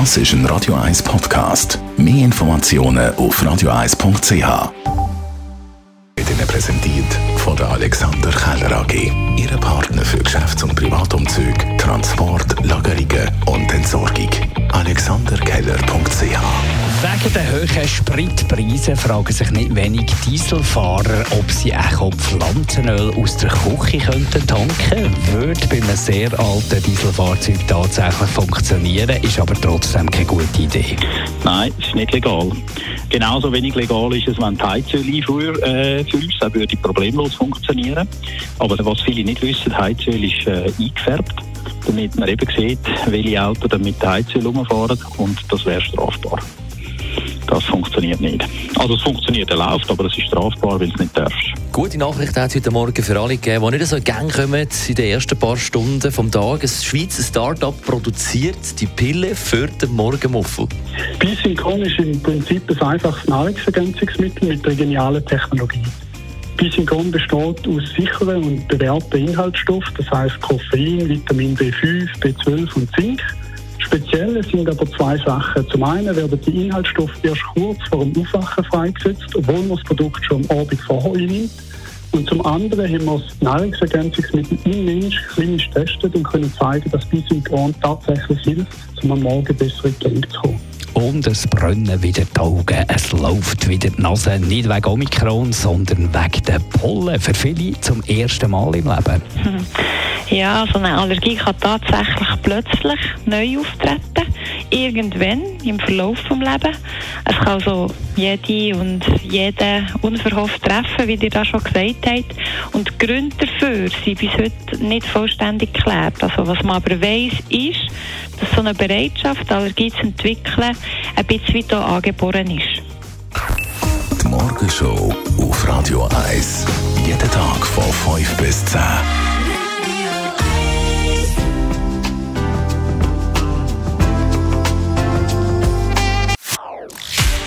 Das ist ein Radio 1 Podcast. Mehr Informationen auf radio1.ch. Wird Ihnen präsentiert von der Alexander Keller AG. Ihre Partner für Geschäfts- und Privatumzüge, Transport, Lagerungen und Entsorgung. AlexanderKeller.ch Wegen der hohen Spritpreise fragen sich nicht wenig Dieselfahrer, ob sie auch Pflanzenöl aus der Küche könnten tanken Würde bei einem sehr alten Dieselfahrzeug tatsächlich funktionieren, ist aber trotzdem keine gute Idee. Nein, es ist nicht legal. Genauso wenig legal ist es, wenn du Heizöl einführst, äh, dann würde problemlos funktionieren. Aber was viele nicht wissen, Heizöl ist äh, eingefärbt, damit man eben sieht, welche Autos mit Heizöl rumfahren und das wäre strafbar. Das funktioniert nicht. Also es funktioniert, er läuft, aber es ist strafbar, weil es nicht darfst. Gute Nachricht hat es heute Morgen für alle gegeben, die nicht so Gang kommen in den ersten paar Stunden vom Tag. Ein Schweizer Start-up produziert die Pille für den Morgenmuffel. Bisynchron ist im Prinzip ein einfaches Nahrungsergänzungsmittel mit einer genialen Technologie. Bisynchron besteht aus sicheren und bewährten Inhaltsstoffen, das heißt Koffein, Vitamin B5, B12 und Zink. Speziell sind aber zwei Sachen. Zum einen werden die Inhaltsstoffe erst kurz vor dem Aufwachen freigesetzt, obwohl man das Produkt schon am Abend vorher einnimmt. Und zum anderen haben wir das Nahrungsergänzungsmittel im Mensch klinisch getestet und können zeigen, dass Bisynchron tatsächlich hilft, um am Morgen besser in die Gänge zu kommen. Und es brennen wieder die Augen, es läuft wieder die Nase. Nicht wegen Omikron, sondern wegen der Pollen. Für viele zum ersten Mal im Leben. Ja, so eine Allergie kann tatsächlich plötzlich neu auftreten. Irgendwann im Verlauf des Lebens. Es kann so jede und jeden unverhofft treffen, wie ihr das schon gesagt habt. Und die Gründe dafür sind bis heute nicht vollständig geklärt. Also was man aber weiss, ist, dass so eine Bereitschaft, Allergie zu entwickeln, ein bisschen auch angeboren ist. Die Morgenshow auf Radio 1. Jeden Tag von 5 bis 10.